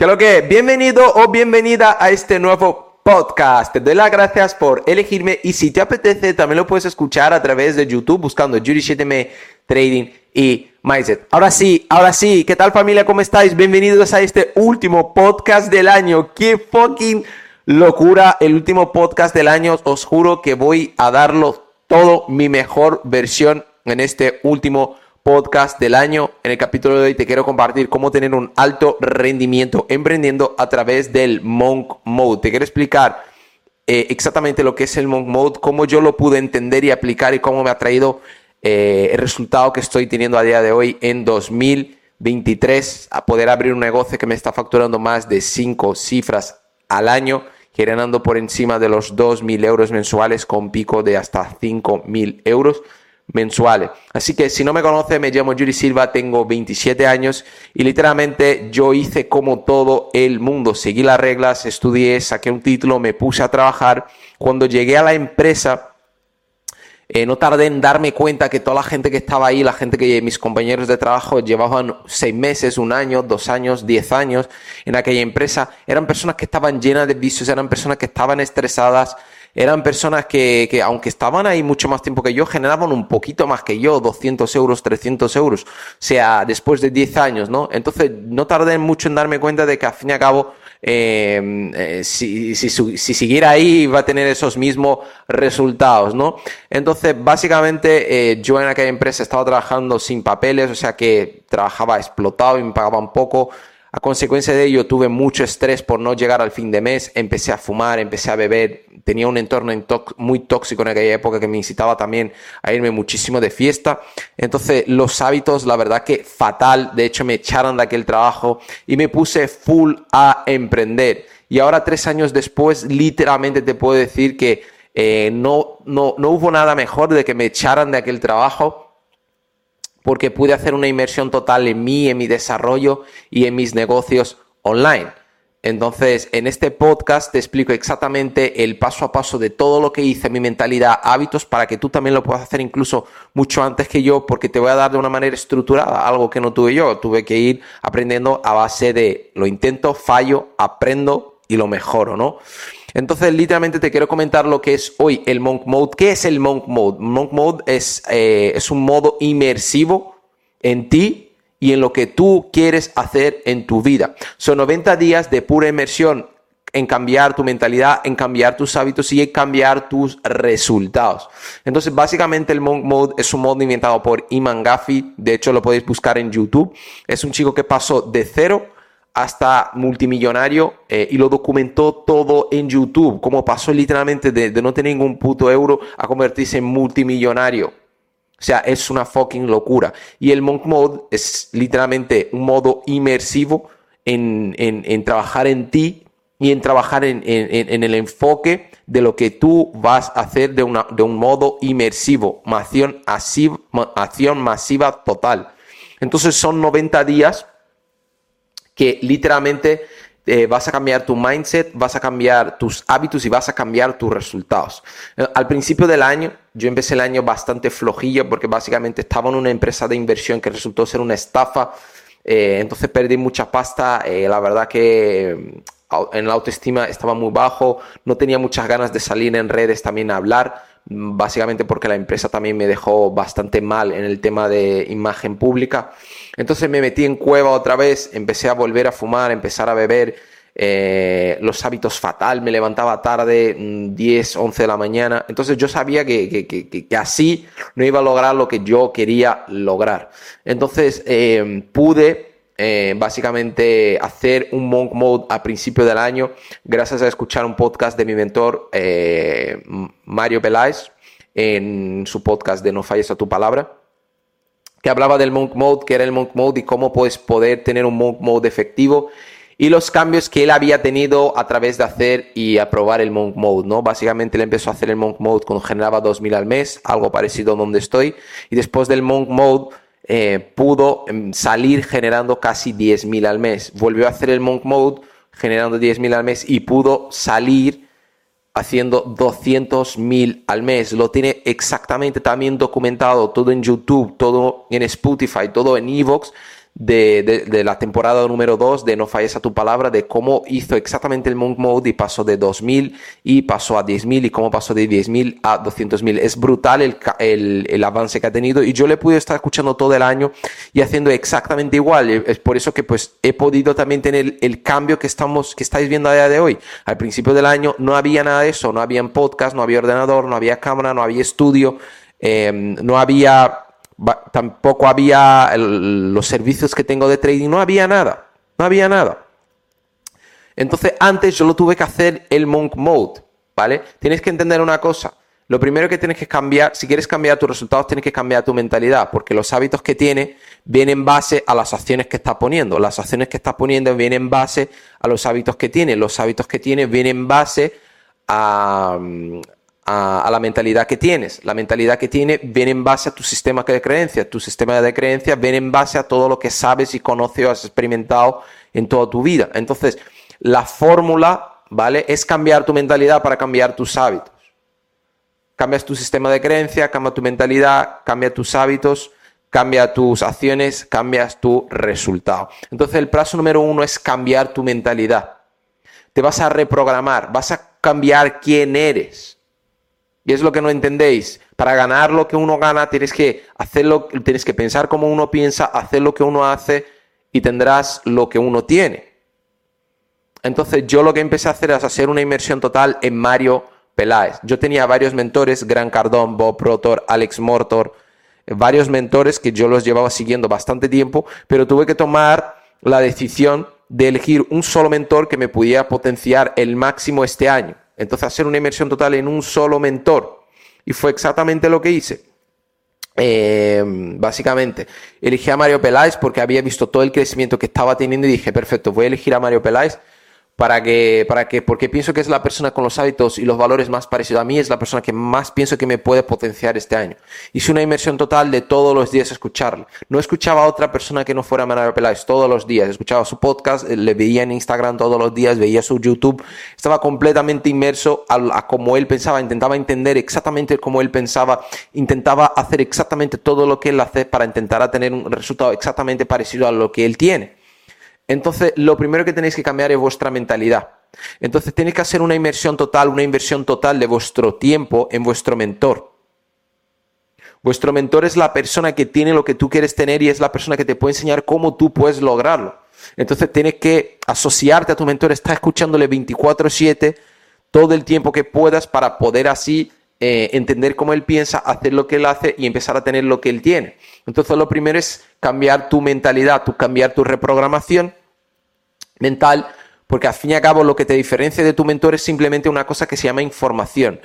¿Qué lo que? Bienvenido o bienvenida a este nuevo podcast. Te doy las gracias por elegirme y si te apetece también lo puedes escuchar a través de YouTube buscando Jury 7 Trading y Mindset. Ahora sí, ahora sí, ¿qué tal familia? ¿Cómo estáis? Bienvenidos a este último podcast del año. ¡Qué fucking locura! El último podcast del año. Os juro que voy a darlo todo mi mejor versión en este último podcast del año. En el capítulo de hoy te quiero compartir cómo tener un alto rendimiento emprendiendo a través del Monk Mode. Te quiero explicar eh, exactamente lo que es el Monk Mode, cómo yo lo pude entender y aplicar y cómo me ha traído eh, el resultado que estoy teniendo a día de hoy en 2023 a poder abrir un negocio que me está facturando más de 5 cifras al año, generando por encima de los 2.000 euros mensuales con pico de hasta 5.000 euros mensuales. Así que si no me conoce, me llamo Yuri Silva, tengo 27 años y literalmente yo hice como todo el mundo, seguí las reglas, estudié, saqué un título, me puse a trabajar. Cuando llegué a la empresa, eh, no tardé en darme cuenta que toda la gente que estaba ahí, la gente que mis compañeros de trabajo llevaban seis meses, un año, dos años, diez años en aquella empresa, eran personas que estaban llenas de vicios, eran personas que estaban estresadas, eran personas que, que, aunque estaban ahí mucho más tiempo que yo, generaban un poquito más que yo, 200 euros, 300 euros, o sea, después de 10 años, ¿no? Entonces, no tardé mucho en darme cuenta de que al fin y al cabo, eh, eh, si, si, si, siguiera ahí va a tener esos mismos resultados, ¿no? Entonces, básicamente, eh, yo en aquella empresa estaba trabajando sin papeles, o sea que trabajaba explotado y me pagaban poco. A consecuencia de ello tuve mucho estrés por no llegar al fin de mes, empecé a fumar, empecé a beber, tenía un entorno muy tóxico en aquella época que me incitaba también a irme muchísimo de fiesta. Entonces los hábitos, la verdad que fatal, de hecho me echaron de aquel trabajo y me puse full a emprender. Y ahora tres años después, literalmente te puedo decir que eh, no, no, no hubo nada mejor de que me echaran de aquel trabajo porque pude hacer una inversión total en mí, en mi desarrollo y en mis negocios online. Entonces, en este podcast te explico exactamente el paso a paso de todo lo que hice, mi mentalidad, hábitos, para que tú también lo puedas hacer incluso mucho antes que yo, porque te voy a dar de una manera estructurada, algo que no tuve yo. Tuve que ir aprendiendo a base de lo intento, fallo, aprendo y lo mejoro, ¿no? Entonces, literalmente te quiero comentar lo que es hoy el Monk Mode. ¿Qué es el Monk Mode? Monk Mode es, eh, es un modo inmersivo en ti y en lo que tú quieres hacer en tu vida. Son 90 días de pura inmersión en cambiar tu mentalidad, en cambiar tus hábitos y en cambiar tus resultados. Entonces, básicamente el Monk Mode es un modo inventado por Iman Gaffi. De hecho, lo podéis buscar en YouTube. Es un chico que pasó de cero hasta multimillonario eh, y lo documentó todo en YouTube, como pasó literalmente de, no tener ningún puto euro a convertirse en multimillonario. O sea, es una fucking locura. Y el Monk Mode es literalmente un modo inmersivo en, en, trabajar en ti y en trabajar en, en, el enfoque de lo que tú vas a hacer de, una, de un modo inmersivo, acción, acción masiva total. Entonces son 90 días que literalmente eh, vas a cambiar tu mindset, vas a cambiar tus hábitos y vas a cambiar tus resultados. Eh, al principio del año, yo empecé el año bastante flojillo porque básicamente estaba en una empresa de inversión que resultó ser una estafa. Eh, entonces perdí mucha pasta. la verdad que mm, en la autoestima estaba muy bajo. No tenía muchas ganas de salir en redes también a hablar básicamente porque la empresa también me dejó bastante mal en el tema de imagen pública. Entonces me metí en cueva otra vez, empecé a volver a fumar, empezar a beber, eh, los hábitos fatal, me levantaba tarde, 10, mm, 11 de la mañana. Entonces yo sabía que, que, así no iba a lograr lo que yo quería lograr. Entonces eh, pude eh, básicamente hacer un monk mode a principio del año gracias a escuchar un podcast de mi mentor eh, Mario Peláez en su podcast de No falles a tu palabra que hablaba del monk mode, que era el monk mode y cómo puedes poder tener un monk mode efectivo y los cambios que él había tenido a través de hacer y aprobar el monk mode, ¿no? Básicamente él empezó a hacer el monk mode cuando generaba 2000 al mes, algo parecido a donde estoy, y después del monk mode eh, pudo em, salir generando casi 10.000 al mes. Volvió a hacer el monk mode generando 10.000 al mes y pudo salir haciendo 200.000 al mes. Lo tiene exactamente también documentado todo en YouTube, todo en Spotify, todo en Evox de, de, la temporada número 2 de No falles a tu palabra, de cómo hizo exactamente el Monk Mode y pasó de 2.000 y pasó a 10.000 y cómo pasó de 10.000 a 200.000. Es brutal el, el, el, avance que ha tenido y yo le pude estar escuchando todo el año y haciendo exactamente igual. Es por eso que pues he podido también tener el cambio que, estamos, que estáis viendo a día de hoy. Al principio del año no había nada de eso, no había podcast, no había ordenador, no había cámara, no había estudio, eh, no había tampoco había los servicios que tengo de trading, no había nada, no había nada. Entonces antes yo lo tuve que hacer el monk mode, ¿vale? Tienes que entender una cosa. Lo primero que tienes que cambiar, si quieres cambiar tus resultados, tienes que cambiar tu mentalidad, porque los hábitos que tienes vienen en base a las acciones que estás poniendo. Las acciones que estás poniendo vienen en base a los hábitos que tienes. Los hábitos que tienes vienen en base a, a, la mentalidad que tienes. La mentalidad que tienes viene en base a tu sistema de creencias. Tu sistema de creencias viene en base a todo lo que sabes y conoces o has experimentado en toda tu vida. Entonces, la fórmula, ¿vale? Es cambiar tu mentalidad para cambiar tus hábitos. Cambias tu sistema de creencias, cambia tu mentalidad, cambia tus hábitos, cambia tus acciones, cambias tu resultado. Entonces, el paso número uno es cambiar tu mentalidad. Te vas a reprogramar, vas a cambiar quién eres. Y es lo que no entendéis. Para ganar lo que uno gana, tienes que hacerlo, tienes que pensar como uno piensa, hacer lo que uno hace y tendrás lo que uno tiene. Entonces, yo lo que empecé a hacer es hacer una inmersión total en Mario Peláez. Yo tenía varios mentores, Gran Cardón, Bob Protor, Alex Mortor, varios mentores que yo los llevaba siguiendo bastante tiempo, pero tuve que tomar la decisión de elegir un solo mentor que me pudiera potenciar el máximo este año. Entonces hacer una inversión total en un solo mentor. Y fue exactamente lo que hice. Eh, básicamente, elegí a Mario Peláez porque había visto todo el crecimiento que estaba teniendo y dije, perfecto, voy a elegir a Mario Peláez para que, para que, porque pienso que es la persona con los hábitos y los valores más parecidos a mí, es la persona que más pienso que me puede potenciar este año. Hice una inversión total de todos los días escucharle. No escuchaba a otra persona que no fuera Manuel Peláez todos los días. Escuchaba su podcast, eh, le veía en Instagram todos los días, veía su YouTube. Estaba completamente inmerso a, a como él pensaba, intentaba entender exactamente cómo él pensaba, intentaba hacer exactamente todo lo que él hace para intentar tener un resultado exactamente parecido a lo que él tiene. Entonces, lo primero que tenéis que cambiar es vuestra mentalidad. Entonces, tenéis que hacer una inversión total, una inversión total de vuestro tiempo en vuestro mentor. Vuestro mentor es la persona que tiene lo que tú quieres tener y es la persona que te puede enseñar cómo tú puedes lograrlo. Entonces, tienes que asociarte a tu mentor, estar escuchándole 24/7 todo el tiempo que puedas para poder así eh, entender cómo él piensa, hacer lo que él hace y empezar a tener lo que él tiene. Entonces, lo primero es cambiar tu mentalidad, cambiar tu reprogramación mental, porque al fin y al cabo lo que te diferencia de tu mentor es simplemente una cosa que se llama información.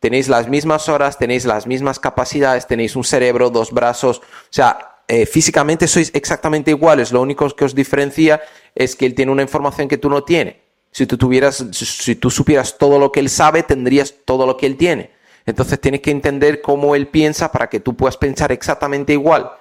Tenéis las mismas horas, tenéis las mismas capacidades, tenéis un cerebro, dos brazos, o sea, eh, físicamente sois exactamente iguales, lo único que os diferencia es que él tiene una información que tú no tienes. Si tú tuvieras, si tú supieras todo lo que él sabe, tendrías todo lo que él tiene. Entonces tienes que entender cómo él piensa para que tú puedas pensar exactamente igual.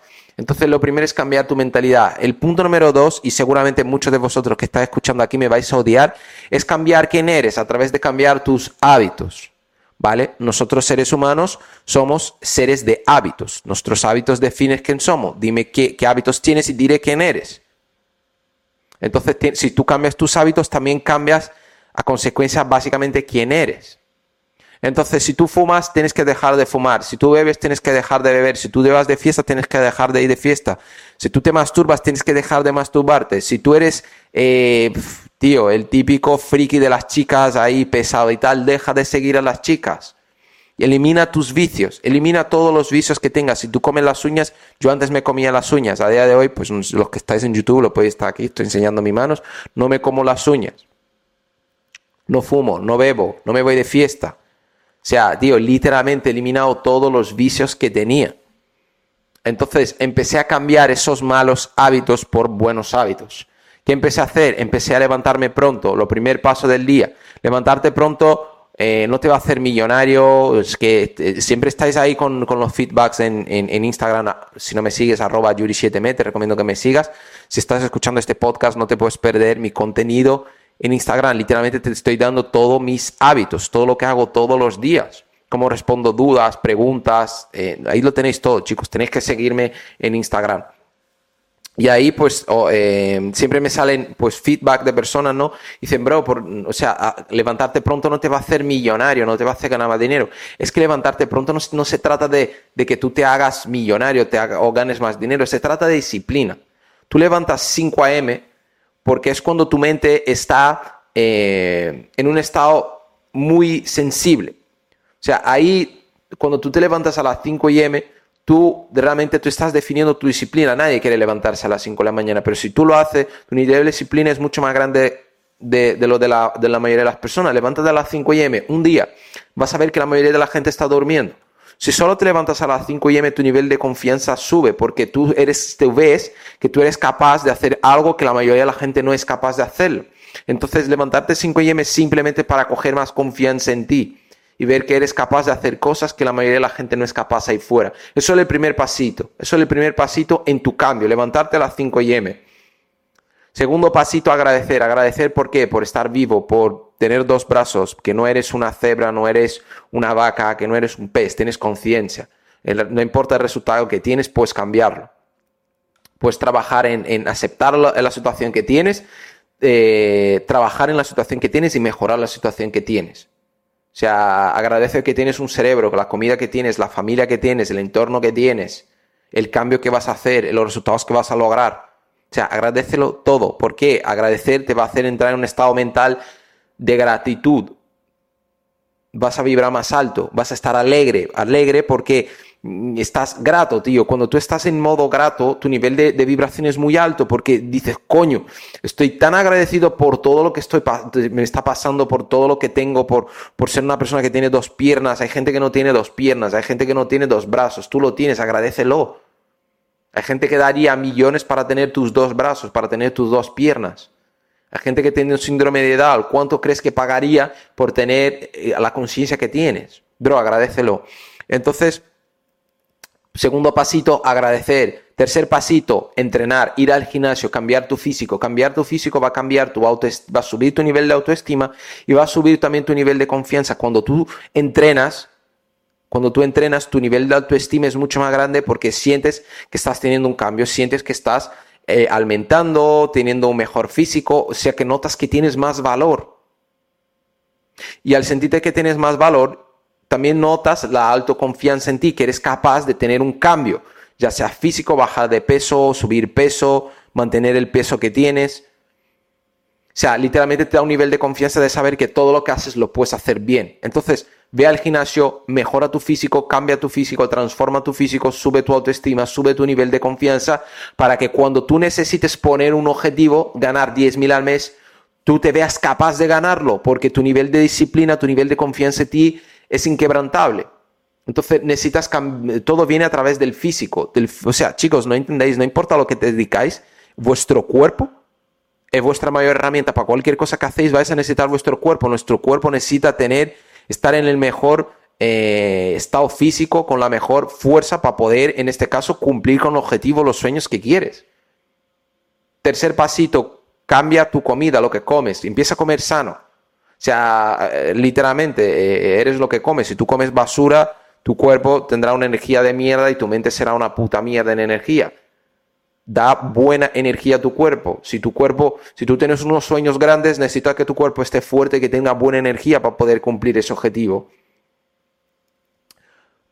Entonces, lo primero es cambiar tu mentalidad. El punto número dos, y seguramente muchos de vosotros que estáis escuchando aquí me vais a odiar, es cambiar quién eres a través de cambiar tus hábitos. ¿Vale? Nosotros seres humanos somos seres de hábitos. Nuestros hábitos definen quién somos. Dime qué, qué hábitos tienes y diré quién eres. Entonces, si tú cambias tus hábitos, también cambias a consecuencia básicamente quién eres. Entonces, si tú fumas, tienes que dejar de fumar. Si tú bebes, tienes que dejar de beber. Si tú te vas de fiesta, tienes que dejar de ir de fiesta. Si tú te masturbas, tienes que dejar de masturbarte. Si tú eres, eh, tío, el típico friki de las chicas ahí pesado y tal, deja de seguir a las chicas. Elimina tus vicios, elimina todos los vicios que tengas. Si tú comes las uñas, yo antes me comía las uñas. A día de hoy, pues los que estáis en YouTube lo podéis estar aquí, estoy enseñando mis manos. No me como las uñas. No fumo, no bebo, no me voy de fiesta. Sea, tío, literalmente he eliminado todos los vicios que tenía. Entonces empecé a cambiar esos malos hábitos por buenos hábitos. ¿Qué empecé a hacer? Empecé a levantarme pronto, lo primer paso del día. Levantarte pronto eh, no te va a hacer millonario, es que eh, siempre estáis ahí con, los feedbacks en, en, Instagram, si no me sigues, arroba yuri7me, te recomiendo que me sigas. Si estás escuchando este podcast, no te puedes perder mi contenido en Instagram, literalmente te estoy dando todos mis hábitos, todo lo que hago todos los días cómo respondo dudas, preguntas. Eh, ahí lo tenéis todo, chicos. Tenéis que seguirme en Instagram. Y ahí, pues, eh, siempre me salen, pues, feedback de personas, ¿no? Dicen, bro, o sea, levantarte pronto no te va a hacer millonario, no te va a hacer ganar más dinero. Es que levantarte pronto no, se trata de, que tú te hagas millonario te o ganes más dinero, se trata de disciplina. Tú levantas 5 a.m. porque es cuando tu mente está eh, en un estado muy sensible. O sea, ahí, cuando tú te levantas a las 5 m, tú realmente tú estás definiendo tu disciplina. Nadie quiere levantarse a las 5 de la mañana, pero si tú lo haces, tu nivel de disciplina es mucho más grande de, lo de la, de la, mayoría de las personas. Levántate a las 5 m un día, vas a ver que la mayoría de la gente está durmiendo. Si solo te levantas a las 5 m, tu nivel de confianza sube porque tú eres, te ves que tú eres capaz de hacer algo que la mayoría de la gente no es capaz de hacer. Entonces, levantarte a 5 m es simplemente para coger más confianza en ti y ver que eres capaz de hacer cosas que la mayoría de la gente no es capaz ahí fuera. Eso es el primer pasito. Eso es el primer pasito en tu cambio, levantarte a las 5 m. Segundo pasito, agradecer. Agradecer por qué? Por estar vivo, por tener dos brazos, que no eres una cebra, no eres una vaca, que no eres un pez, tienes conciencia. No importa el resultado que tienes, puedes cambiarlo. Puedes trabajar en, aceptar la, situación que tienes, eh, trabajar en la situación que tienes y mejorar la situación que tienes. O sea, agradece que tienes un cerebro, la comida que tienes, la familia que tienes, el entorno que tienes, el cambio que vas a hacer, los resultados que vas a lograr. O sea, agradecelo todo. ¿Por qué? Agradecer te va a hacer entrar en un estado mental de gratitud. Vas a vibrar más alto, vas a estar alegre, alegre porque Mm, estás grato, tío. Cuando tú estás en modo grato, tu nivel de, vibración es muy alto porque dices, coño, estoy tan agradecido por todo lo que estoy, me está pasando, por todo lo que tengo, por, por ser una persona que tiene dos piernas. Hay gente que no tiene dos piernas, hay gente que no tiene dos brazos. Tú lo tienes, agradecelo. Hay gente que daría millones para tener tus dos brazos, para tener tus dos piernas. Hay gente que tiene un síndrome de Down. ¿Cuánto crees que pagaría por tener eh, la conciencia que tienes? Bro, agradecelo. Entonces, Segundo pasito, agradecer. Tercer pasito, entrenar, ir al gimnasio, cambiar tu físico. Cambiar tu físico va a cambiar tu autoestima, va a subir tu nivel de autoestima y va a subir también tu nivel de confianza. Cuando tú entrenas, cuando tú entrenas, tu nivel de autoestima es mucho más grande porque sientes que estás teniendo un cambio, sientes que estás eh, aumentando, teniendo un mejor físico, o sea que notas que tienes más valor. Y al sentirte que tienes más valor, también notas la autoconfianza en ti, que eres capaz de tener un cambio, ya sea físico, bajar de peso, subir peso, mantener el peso que tienes. O sea, literalmente te da un nivel de confianza de saber que todo lo que haces lo puedes hacer bien. Entonces, ve al gimnasio, mejora tu físico, cambia tu físico, transforma tu físico, sube tu autoestima, sube tu nivel de confianza, para que cuando tú necesites poner un objetivo, ganar 10.000 al mes, tú te veas capaz de ganarlo, porque tu nivel de disciplina, tu nivel de confianza en ti es inquebrantable. Entonces necesitas todo viene a través del físico. o sea, chicos, no entendéis, no importa lo que te dedicáis, vuestro cuerpo es vuestra mayor herramienta. Para cualquier cosa que hacéis vais a necesitar vuestro cuerpo. Nuestro cuerpo necesita tener, estar en el mejor eh, estado físico, con la mejor fuerza para poder, en este caso, cumplir con el objetivo, los sueños que quieres. Tercer pasito, cambia tu comida, lo que comes. Empieza a comer sano. O sea, eh, literalmente, eh, eres lo que comes. Si tú comes basura, tu cuerpo tendrá una energía de mierda y tu mente será una puta mierda en energía. Da buena energía a tu cuerpo. Si tu cuerpo, si tú tienes unos sueños grandes, necesitas que tu cuerpo esté fuerte, que tenga buena energía para poder cumplir ese objetivo.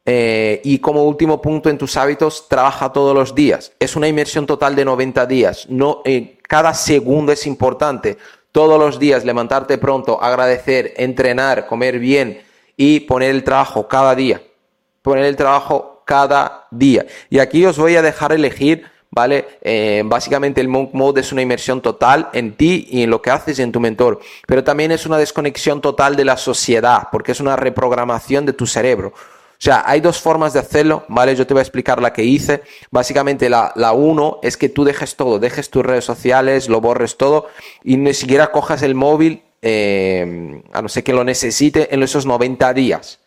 Eh, y como último punto en tus hábitos, trabaja todos los días. Es una inmersión total de 90 días. No, cada segundo es importante todos los días levantarte pronto, agradecer, entrenar, comer bien y poner el trabajo cada día. Poner el trabajo cada día. Y aquí os voy a dejar elegir, ¿vale? Eh, básicamente el Monk Mode es una inmersión total en ti y en lo que haces y en tu mentor. Pero también es una desconexión total de la sociedad, porque es una reprogramación de tu cerebro. O sea, hay dos formas de hacerlo, ¿vale? Yo te voy a explicar la que hice. Básicamente, la, la uno es que tú dejes todo, dejes tus redes sociales, lo borres todo y ni siquiera cojas el móvil, eh, a no ser que lo necesite en esos 90 días.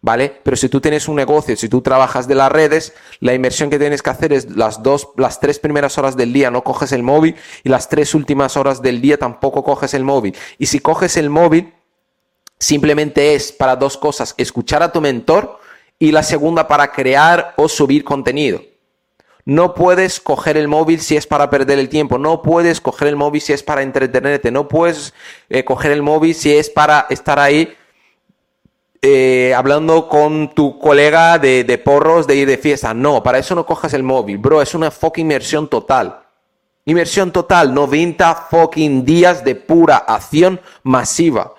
¿Vale? Pero si tú tienes un negocio, si tú trabajas de las redes, la inversión que tienes que hacer es las dos, las tres primeras horas del día no coges el móvil y las tres últimas horas del día tampoco coges el móvil. Y si coges el móvil, simplemente es para dos cosas, escuchar a tu mentor y la segunda para crear o subir contenido. No puedes coger el móvil si es para perder el tiempo, no puedes coger el móvil si es para entretenerte, no puedes eh, coger el móvil si es para estar ahí eh, hablando con tu colega de, de, porros de ir de fiesta. No, para eso no cojas el móvil, bro, es una fucking inmersión total. Inmersión total, 90 fucking días de pura acción masiva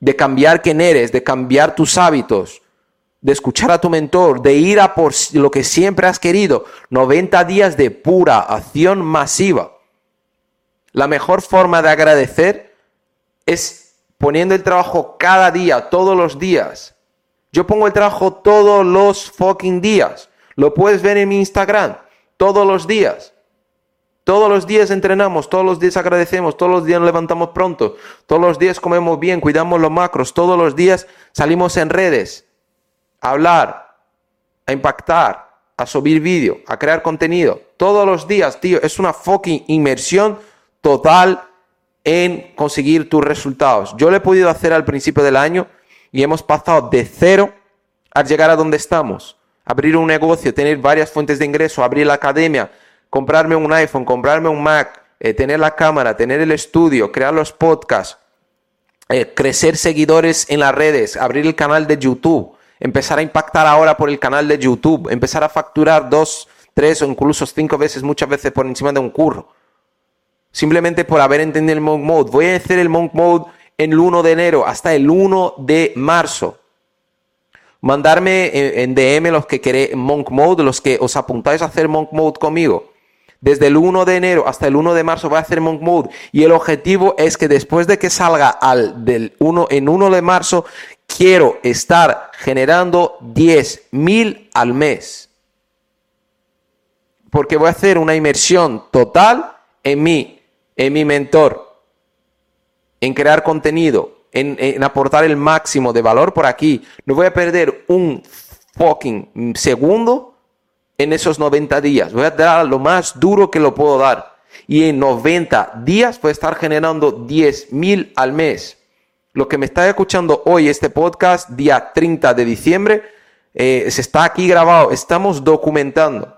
de cambiar quién eres, de cambiar tus hábitos, de escuchar a tu mentor, de ir a por lo que siempre has querido. 90 días de pura acción masiva. La mejor forma de agradecer es poniendo el trabajo cada día, todos los días. Yo pongo el trabajo todos los fucking días. Lo puedes ver en mi Instagram, todos los días. Todos los días entrenamos, todos los días agradecemos, todos los días nos levantamos pronto, todos los días comemos bien, cuidamos los macros, todos los días salimos en redes a hablar, a impactar, a subir vídeo, a crear contenido. Todos los días, tío, es una fucking inmersión total en conseguir tus resultados. Yo lo he podido hacer al principio del año y hemos pasado de cero a llegar a donde estamos. Abrir un negocio, tener varias fuentes de ingreso, abrir la academia, comprarme un iPhone, comprarme un Mac, eh, tener la cámara, tener el estudio, crear los podcasts, eh, crecer seguidores en las redes, abrir el canal de YouTube, empezar a impactar ahora por el canal de YouTube, empezar a facturar dos, tres o incluso cinco veces, muchas veces por encima de un curro. Simplemente por haber entendido el Monk Mode. Voy a hacer el Monk Mode el 1 de enero hasta el 1 de marzo. Mandarme en DM los que queréis Monk Mode, los que os apuntáis a hacer Monk Mode conmigo. Desde el 1 de enero hasta el 1 de marzo voy a hacer Monk Mode y el objetivo es que después de que salga al del 1 en 1 de marzo quiero estar generando 10.000 al mes. Porque voy a hacer una inmersión total en mí, en mi mentor, en crear contenido, en, aportar el máximo de valor por aquí. No voy a perder un fucking segundo en esos 90 días. Voy a dar lo más duro que lo puedo dar. Y en 90 días voy a estar generando 10 mil al mes. Lo que me está escuchando hoy, este podcast, día 30 de diciembre, eh, se está aquí grabado. Estamos documentando.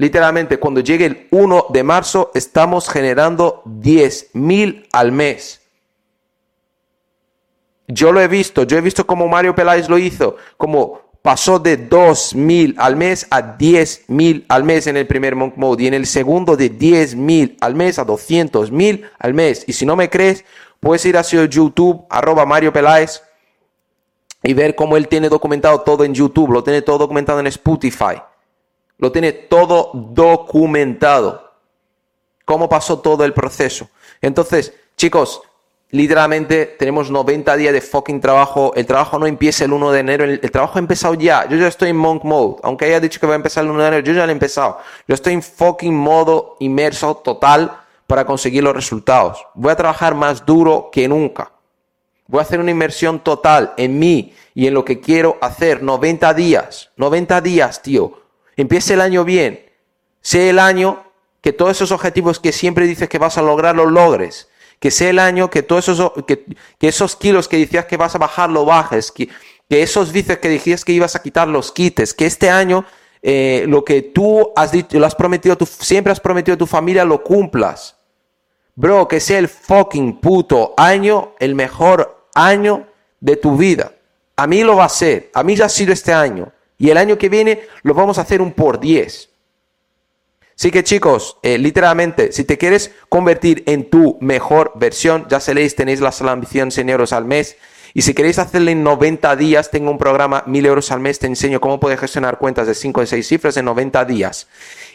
Literalmente, cuando llegue el 1 de marzo, estamos generando 10 mil al mes. Yo lo he visto, yo he visto cómo Mario Peláez lo hizo, como pasó de 2.000 al mes a 10.000 al mes en el primer Monk Mode y en el segundo de 10.000 al mes a 200.000 al mes. Y si no me crees, puedes ir a su YouTube, arroba Mario Peláez, y ver cómo él tiene documentado todo en YouTube, lo tiene todo documentado en Spotify, lo tiene todo documentado, cómo pasó todo el proceso. Entonces, chicos, Literalmente tenemos 90 días de fucking trabajo. El trabajo no empieza el 1 de enero. El, trabajo ha empezado ya. Yo ya estoy en monk mode. Aunque haya dicho que va a empezar el 1 de enero, yo ya lo he empezado. Yo estoy en fucking modo inmerso total para conseguir los resultados. Voy a trabajar más duro que nunca. Voy a hacer una inversión total en mí y en lo que quiero hacer. 90 días. 90 días, tío. Empiece el año bien. Sé el año que todos esos objetivos que siempre dices que vas a lograr los logres que sea el año que todos esos, que, esos kilos que decías que vas a bajar lo bajes, que, esos dices que decías que ibas a quitar los quites, que este año eh, lo que tú has dicho, lo has prometido, tú siempre has prometido a tu familia lo cumplas. Bro, que sea el fucking puto año, el mejor año de tu vida. A mí lo va a ser, a mí ya ha sido este año. Y el año que viene lo vamos a hacer un por 10. Así que chicos, eh, literalmente, si te quieres convertir en tu mejor versión, ya sabéis, tenéis la sola ambición 100 euros al mes. Y si queréis hacerlo en 90 días, tengo un programa 1000 euros al mes, te enseño cómo puedes gestionar cuentas de 5 o 6 cifras en 90 días.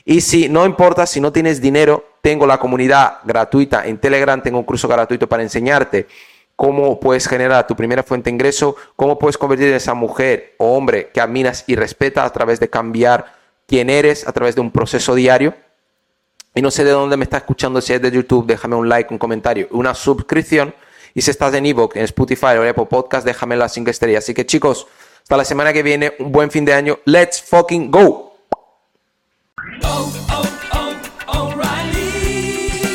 Y si no importa, si no tienes dinero, tengo la comunidad gratuita en Telegram, tengo un curso gratuito para enseñarte cómo puedes generar tu primera fuente de ingreso, cómo puedes convertir en esa mujer o hombre que admiras y respetas a través de cambiar quién eres, a través de un proceso diario. Y no sé de dónde me estás escuchando, si es de YouTube, déjame un like, un comentario, una suscripción. Y si estás en ebook, en Spotify o en Apple Podcast, déjame las 5 estrellas. Así que chicos, hasta la semana que viene, un buen fin de año. Let's fucking go.